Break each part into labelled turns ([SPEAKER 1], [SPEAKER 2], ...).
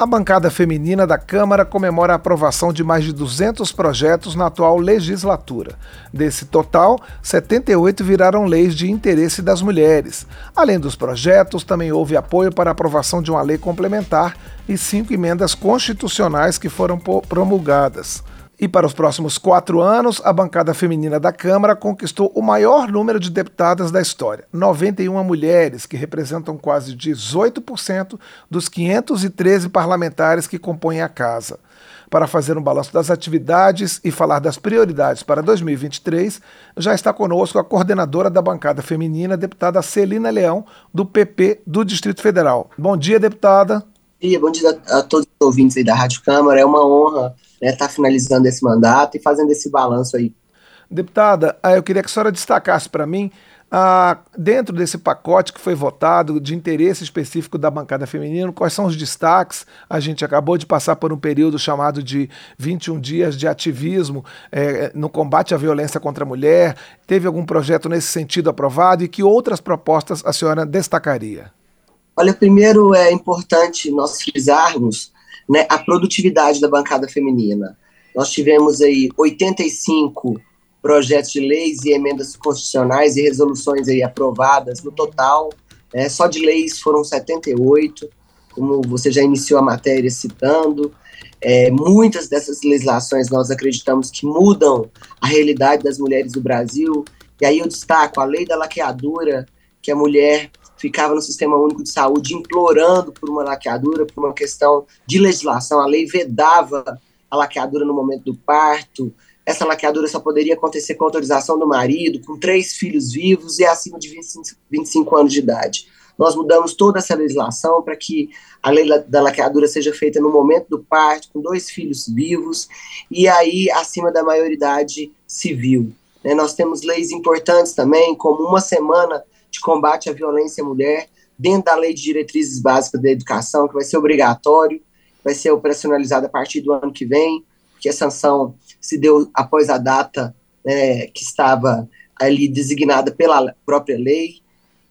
[SPEAKER 1] A bancada feminina da Câmara comemora a aprovação de mais de 200 projetos na atual legislatura. Desse total, 78 viraram leis de interesse das mulheres. Além dos projetos, também houve apoio para a aprovação de uma lei complementar e cinco emendas constitucionais que foram promulgadas. E para os próximos quatro anos, a bancada feminina da Câmara conquistou o maior número de deputadas da história: 91 mulheres, que representam quase 18% dos 513 parlamentares que compõem a casa. Para fazer um balanço das atividades e falar das prioridades para 2023, já está conosco a coordenadora da bancada feminina, deputada Celina Leão, do PP do Distrito Federal. Bom dia, deputada.
[SPEAKER 2] Bom dia, bom dia a todos os ouvintes da Rádio Câmara. É uma honra né, tá finalizando esse mandato e fazendo esse balanço aí.
[SPEAKER 1] Deputada, ah, eu queria que a senhora destacasse para mim, ah, dentro desse pacote que foi votado de interesse específico da bancada feminina, quais são os destaques? A gente acabou de passar por um período chamado de 21 dias de ativismo eh, no combate à violência contra a mulher. Teve algum projeto nesse sentido aprovado e que outras propostas a senhora destacaria?
[SPEAKER 2] Olha, primeiro é importante nós frisarmos né, a produtividade da bancada feminina. Nós tivemos aí 85 projetos de leis e emendas constitucionais e resoluções aí aprovadas no total. Né, só de leis foram 78, como você já iniciou a matéria citando. É, muitas dessas legislações nós acreditamos que mudam a realidade das mulheres do Brasil. E aí eu destaco a lei da laqueadura, que a mulher ficava no Sistema Único de Saúde implorando por uma laqueadura, por uma questão de legislação. A lei vedava a laqueadura no momento do parto. Essa laqueadura só poderia acontecer com autorização do marido, com três filhos vivos e acima de 25, 25 anos de idade. Nós mudamos toda essa legislação para que a lei da laqueadura seja feita no momento do parto, com dois filhos vivos, e aí acima da maioridade civil. Né, nós temos leis importantes também, como uma semana de combate à violência à mulher, dentro da Lei de Diretrizes Básicas da Educação, que vai ser obrigatório, vai ser operacionalizado a partir do ano que vem, que a sanção se deu após a data né, que estava ali designada pela própria lei,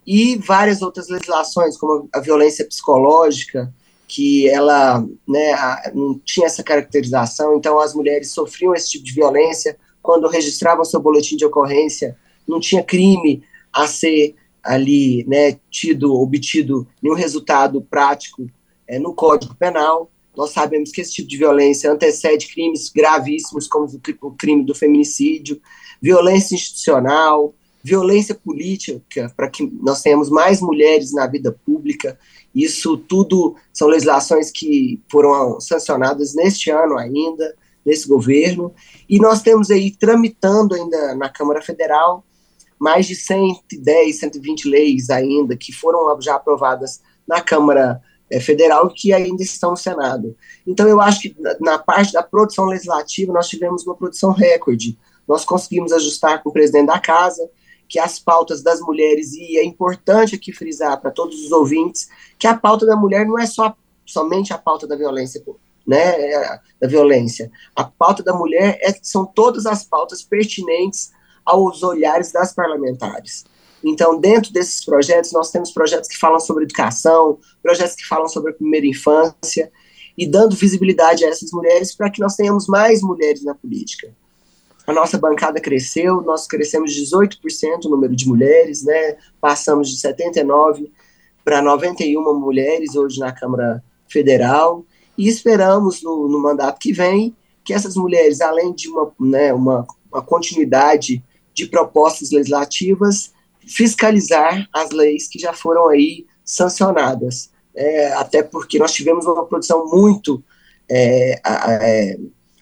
[SPEAKER 2] e várias outras legislações, como a violência psicológica, que ela né, não tinha essa caracterização, então as mulheres sofriam esse tipo de violência. Quando registravam seu boletim de ocorrência, não tinha crime a ser ali né, tido, obtido nenhum resultado prático é, no Código Penal. Nós sabemos que esse tipo de violência antecede crimes gravíssimos, como o crime do feminicídio, violência institucional, violência política, para que nós tenhamos mais mulheres na vida pública. Isso tudo são legislações que foram sancionadas neste ano ainda, nesse governo. E nós temos aí tramitando ainda na Câmara Federal mais de 110, 120 leis ainda que foram já aprovadas na Câmara é, Federal que ainda estão no Senado. Então, eu acho que na, na parte da produção legislativa nós tivemos uma produção recorde. Nós conseguimos ajustar com o presidente da Casa que as pautas das mulheres, e é importante aqui frisar para todos os ouvintes, que a pauta da mulher não é só somente a pauta da violência, né, é, da violência. A pauta da mulher é, são todas as pautas pertinentes aos olhares das parlamentares. Então, dentro desses projetos, nós temos projetos que falam sobre educação, projetos que falam sobre a primeira infância, e dando visibilidade a essas mulheres para que nós tenhamos mais mulheres na política. A nossa bancada cresceu, nós crescemos 18% o número de mulheres, né? passamos de 79 para 91 mulheres hoje na Câmara Federal, e esperamos no, no mandato que vem que essas mulheres, além de uma, né, uma, uma continuidade de propostas legislativas, fiscalizar as leis que já foram aí sancionadas. É, até porque nós tivemos uma produção muito, é, é,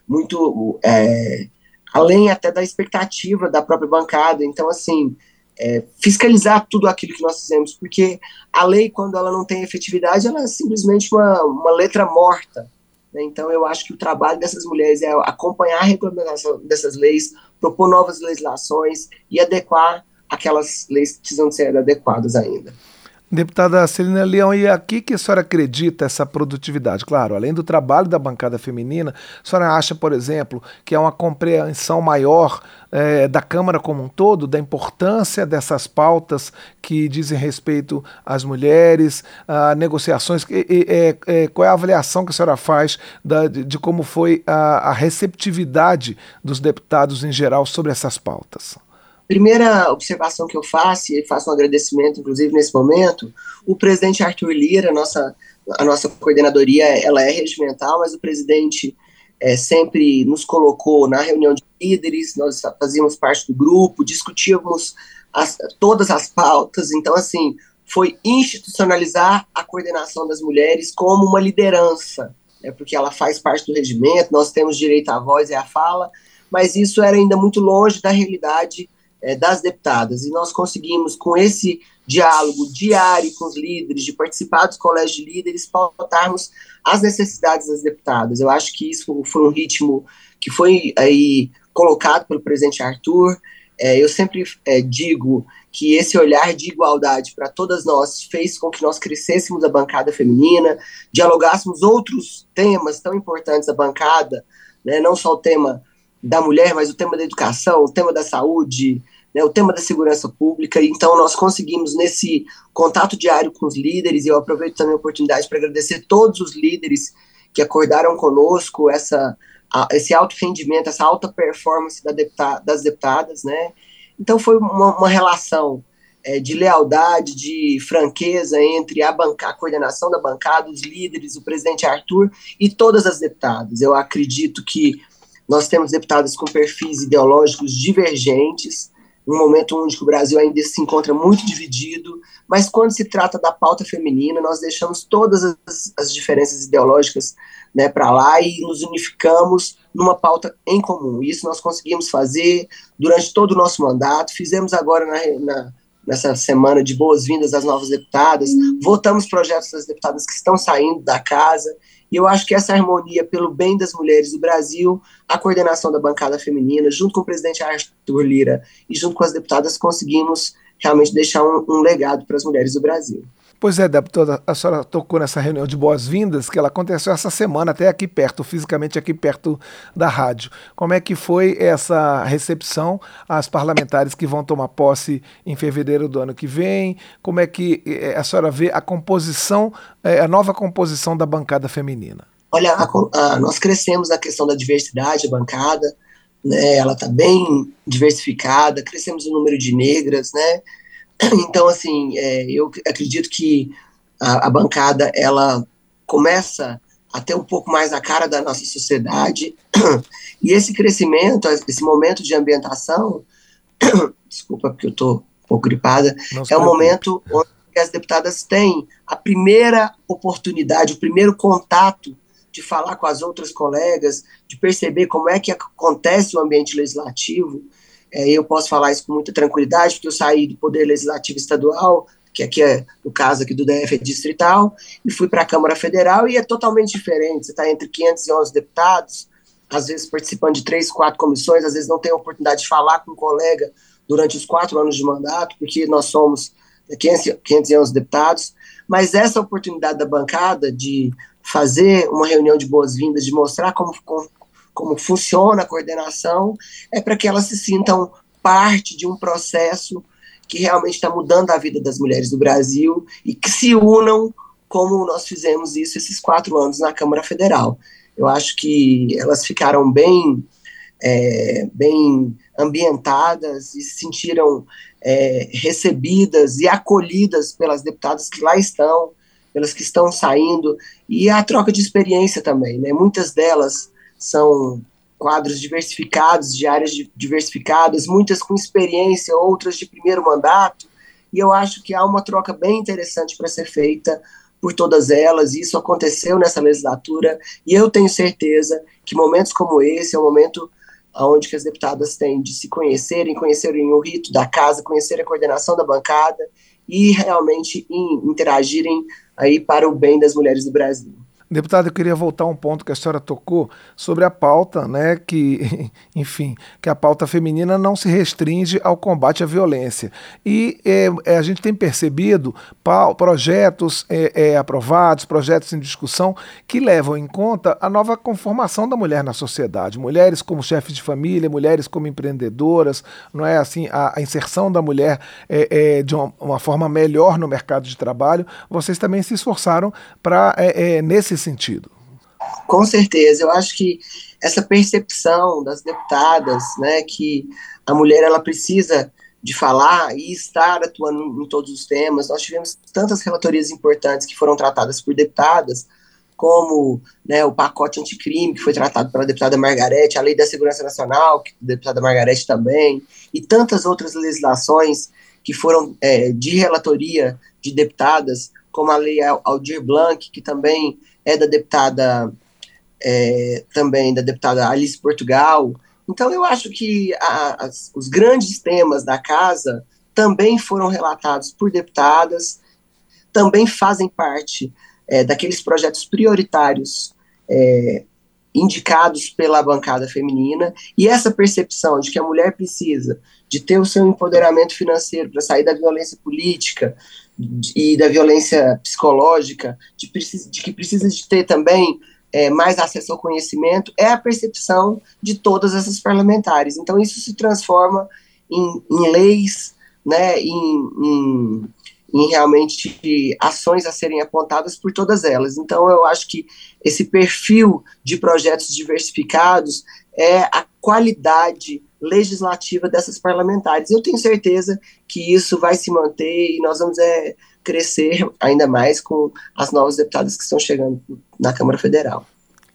[SPEAKER 2] muito é, além até da expectativa da própria bancada. Então, assim, é, fiscalizar tudo aquilo que nós fizemos, porque a lei, quando ela não tem efetividade, ela é simplesmente uma, uma letra morta. Né? Então, eu acho que o trabalho dessas mulheres é acompanhar a regulamentação dessas leis, propor novas legislações e adequar aquelas leis que precisam ser adequadas ainda.
[SPEAKER 1] Deputada Celina Leão, e aqui que a senhora acredita essa produtividade? Claro, além do trabalho da bancada feminina, a senhora acha, por exemplo, que é uma compreensão maior é, da Câmara como um todo, da importância dessas pautas que dizem respeito às mulheres, a negociações, e, e, é, qual é a avaliação que a senhora faz da, de, de, como foi a, a receptividade dos deputados em geral sobre essas pautas?
[SPEAKER 2] Primeira observação que eu faço, e faço um agradecimento, inclusive, nesse momento, o presidente Arthur Lira, nossa, a nossa coordenadoria, ela é regimental, mas o presidente é, sempre nos colocou na reunião de líderes, nós fazíamos parte do grupo, discutíamos as, todas as pautas, então, assim, foi institucionalizar a coordenação das mulheres como uma liderança, né, porque ela faz parte do regimento, nós temos direito à voz e à fala, mas isso era ainda muito longe da realidade é, das deputadas. E nós conseguimos, com esse diálogo diário com os líderes, de participar dos colégios de líderes, pautarmos as necessidades das deputadas. Eu acho que isso foi um ritmo que foi aí colocado pelo presidente Arthur. É, eu sempre é, digo que esse olhar de igualdade para todas nós fez com que nós crescêssemos a bancada feminina, dialogássemos outros temas tão importantes da bancada, né, não só o tema da mulher, mas o tema da educação, o tema da saúde, né, o tema da segurança pública. Então, nós conseguimos, nesse contato diário com os líderes, e eu aproveito também a oportunidade para agradecer todos os líderes que acordaram conosco essa, a, esse alto rendimento, essa alta performance da das deputadas. Né? Então, foi uma, uma relação é, de lealdade, de franqueza entre a, banca, a coordenação da bancada, os líderes, o presidente Arthur e todas as deputadas. Eu acredito que nós temos deputadas com perfis ideológicos divergentes, um momento onde o Brasil ainda se encontra muito dividido, mas quando se trata da pauta feminina, nós deixamos todas as, as diferenças ideológicas né, para lá e nos unificamos numa pauta em comum. Isso nós conseguimos fazer durante todo o nosso mandato, fizemos agora na, na nessa semana de boas-vindas às novas deputadas, votamos projetos das deputadas que estão saindo da casa, e eu acho que essa harmonia pelo bem das mulheres do Brasil, a coordenação da bancada feminina, junto com o presidente Arthur Lira e junto com as deputadas, conseguimos realmente deixar um, um legado para as mulheres do Brasil.
[SPEAKER 1] Pois é, deputada, a senhora tocou nessa reunião de boas-vindas que ela aconteceu essa semana, até aqui perto, fisicamente aqui perto da rádio. Como é que foi essa recepção às parlamentares que vão tomar posse em fevereiro do ano que vem? Como é que eh, a senhora vê a composição, eh, a nova composição da bancada feminina?
[SPEAKER 2] Olha, a, a, nós crescemos na questão da diversidade, a bancada, né, ela está bem diversificada, crescemos o número de negras, né, Então, assim, é, eu acredito que a, a, bancada ela começa a ter um pouco mais a cara da nossa sociedade. E esse crescimento, esse momento de ambientação, desculpa porque eu estou um pouco gripada, é o momento onde as deputadas têm a primeira oportunidade, o primeiro contato de falar com as outras colegas, de perceber como é que acontece o ambiente legislativo, é, eu posso falar isso com muita tranquilidade, porque eu saí do Poder Legislativo Estadual, que aqui é, no caso aqui do DF é distrital, e fui para a Câmara Federal, e é totalmente diferente. Você está entre 511 deputados, às vezes participando de três, quatro comissões, às vezes não tem a oportunidade de falar com um colega durante os quatro anos de mandato, porque nós somos 511 deputados, mas essa oportunidade da bancada de fazer uma reunião de boas-vindas, de mostrar como, como, como funciona a coordenação, é para que elas se sintam parte de um processo que realmente está mudando a vida das mulheres do Brasil e que se unam como nós fizemos isso esses quatro anos na Câmara Federal. Eu acho que elas ficaram bem, é, bem ambientadas e se sentiram é, recebidas e acolhidas pelas deputadas que lá estão, pelas que estão saindo, e a troca de experiência também. Né? Muitas delas são quadros diversificados, de áreas diversificadas, muitas com experiência, outras de primeiro mandato, e eu acho que há uma troca bem interessante para ser feita por todas elas, e isso aconteceu nessa legislatura, e eu tenho certeza que momentos como esse é um momento onde as deputadas têm de se conhecerem, conhecerem o rito da casa, conhecer a coordenação da bancada e realmente interagirem aí para o bem das mulheres do Brasil.
[SPEAKER 1] Deputado, eu queria voltar a um ponto que a senhora tocou sobre a pauta, né? Que, enfim, que a pauta feminina não se restringe ao combate à violência. E é, é a gente tem percebido projetos é, é, aprovados, projetos em discussão, que levam em conta a nova conformação da mulher na sociedade. Mulheres como chefes de família, mulheres como empreendedoras, não é assim, a, a inserção da mulher é, é, de uma, uma, forma melhor no mercado de trabalho. Vocês também se esforçaram para, nesse sentido.
[SPEAKER 2] Com certeza, eu acho que essa percepção das deputadas, né, que a mulher ela precisa de falar e estar atuando em todos os temas. Nós tivemos tantas relatorias importantes que foram tratadas por deputadas, como né, o pacote anticrime, que foi tratado pela deputada Margarete, a Lei da Segurança Nacional, que a deputada Margarete também, e tantas outras legislações que foram é, de relatoria de deputadas, como a Lei Aldir Blanc, que também é da deputada é, também da deputada Alice Portugal. Então eu acho que a, as, os grandes temas da casa também foram relatados por deputadas, também fazem parte é, daqueles projetos prioritários é, indicados pela bancada feminina, e essa percepção de que a mulher precisa de ter o seu empoderamento financeiro para sair da violência política, e da violência psicológica, de, de que precisa de ter também é, mais acesso ao conhecimento, é a percepção de todas essas parlamentares. Então, isso se transforma em, em leis, né, em, em, em, realmente ações a serem apontadas por todas elas. Então, eu acho que esse perfil de projetos diversificados é a qualidade legislativa dessas parlamentares. Eu tenho certeza que isso vai se manter e nós vamos é, crescer ainda mais com as novas deputadas que estão chegando na Câmara Federal.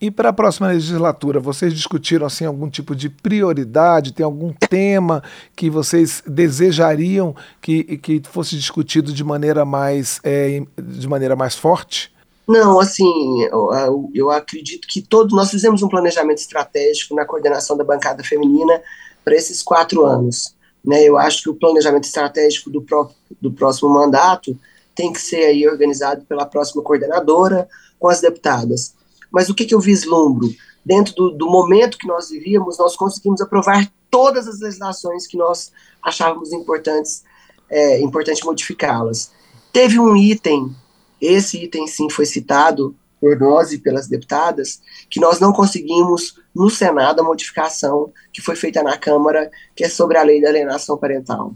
[SPEAKER 1] E para a próxima legislatura, vocês discutiram assim algum tipo de prioridade? Tem algum tema que vocês desejariam que, que fosse discutido de maneira mais é, de maneira mais forte?
[SPEAKER 2] Não, assim, eu, eu, acredito que todos nós fizemos um planejamento estratégico na coordenação da bancada feminina para esses quatro anos. Né? Eu acho que o planejamento estratégico do, pró do próximo mandato tem que ser aí organizado pela próxima coordenadora com as deputadas. Mas o que, que eu vislumbro? Dentro do, do momento que nós vivíamos, nós conseguimos aprovar todas as legislações que nós achávamos importantes, é, importante modificá-las. Teve um item, esse item sim foi citado por nós e pelas deputadas, que nós não conseguimos no Senado a modificação que foi feita na Câmara, que é sobre a lei da alienação parental.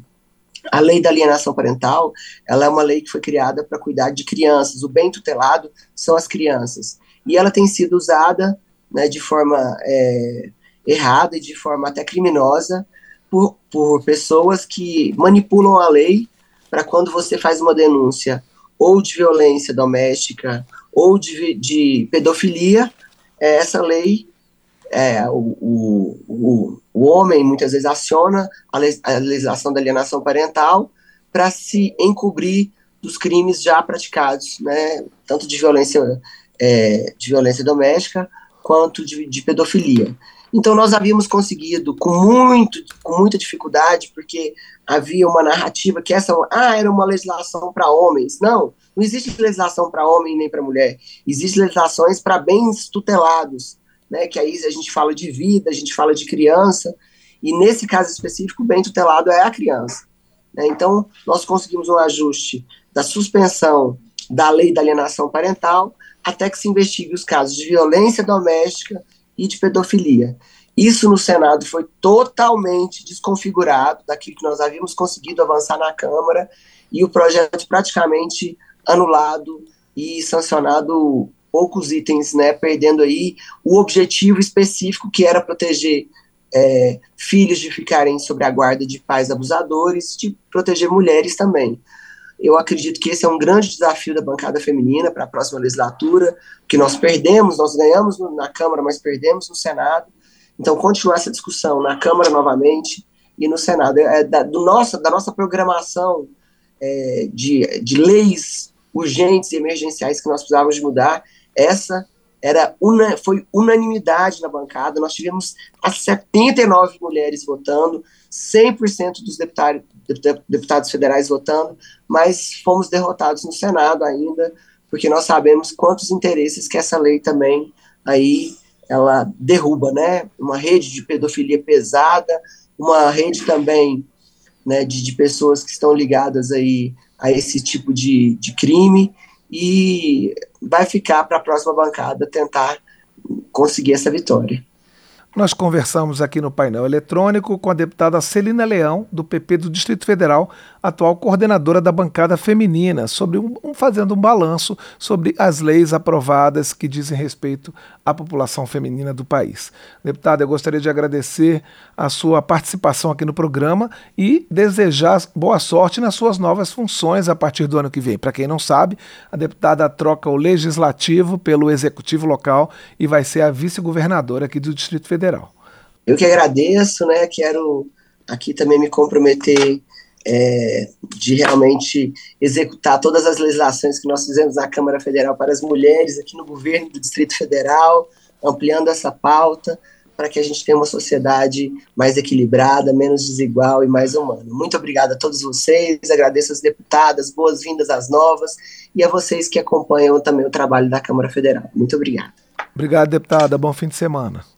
[SPEAKER 2] A lei da alienação parental, ela é uma lei que foi criada para cuidar de crianças. O bem tutelado são as crianças. E ela tem sido usada né, de forma é, errada e de forma até criminosa por, por pessoas que manipulam a lei para quando você faz uma denúncia ou de violência doméstica ou de, de pedofilia, é, essa lei, é, o, o, o, homem muitas vezes aciona a, a legislação da alienação parental para se encobrir dos crimes já praticados, né, tanto de violência, é, de violência doméstica quanto de, de pedofilia. Então nós havíamos conseguido com muito, com muita dificuldade, porque havia uma narrativa que essa, ah, era uma legislação para homens. Não, não existe legislação para homem nem para mulher. Existem legislações para bens tutelados, né? Que aí a gente fala de vida, a gente fala de criança, e nesse caso específico, o bem tutelado é a criança. Né? Então, nós conseguimos um ajuste da suspensão da lei da alienação parental até que se investigue os casos de violência doméstica e de pedofilia. Isso no Senado foi totalmente desconfigurado daquilo que nós havíamos conseguido avançar na Câmara e o projeto praticamente anulado e sancionado poucos itens, né, perdendo aí o objetivo específico que era proteger é, filhos de ficarem sob a guarda de pais abusadores, de proteger mulheres também. Eu acredito que esse é um grande desafio da bancada feminina para a próxima legislatura, que nós perdemos, nós ganhamos na Câmara, mas perdemos no Senado. Então, continuar essa discussão na Câmara novamente e no Senado. É da, do nossa, da nossa programação é, de, de leis urgentes e emergenciais que nós precisávamos de mudar, essa era una, foi unanimidade na bancada. Nós tivemos as 79 mulheres votando, 100% dos deputados, federais votando, mas fomos derrotados no Senado ainda, porque nós sabemos quantos interesses que essa lei também aí ela derruba, né? Uma rede de pedofilia pesada, uma rede também né, de, de pessoas que estão ligadas aí a esse tipo de, de crime e vai ficar para a próxima bancada tentar conseguir essa vitória.
[SPEAKER 1] Nós conversamos aqui no painel eletrônico com a deputada Celina Leão, do PP do Distrito Federal, atual coordenadora da bancada feminina, sobre um, fazendo um balanço sobre as leis aprovadas que dizem respeito à população feminina do país. Deputada, eu gostaria de agradecer a sua participação aqui no programa e desejar boa sorte nas suas novas funções a partir do ano que vem. Para quem não sabe, a deputada troca o legislativo pelo executivo local e vai ser a vice-governadora aqui do Distrito Federal. Federal.
[SPEAKER 2] Eu que agradeço, né? Quero aqui também me comprometer é, de realmente executar todas as legislações que nós fizemos na Câmara Federal para as mulheres aqui no governo do Distrito Federal, ampliando essa pauta para que a gente tenha uma sociedade mais equilibrada, menos desigual e mais humana. Muito obrigado a todos vocês, agradeço as deputadas, boas-vindas às novas e a vocês que acompanham também o trabalho da Câmara Federal. Muito obrigado.
[SPEAKER 1] Obrigado, deputada. Bom fim de semana.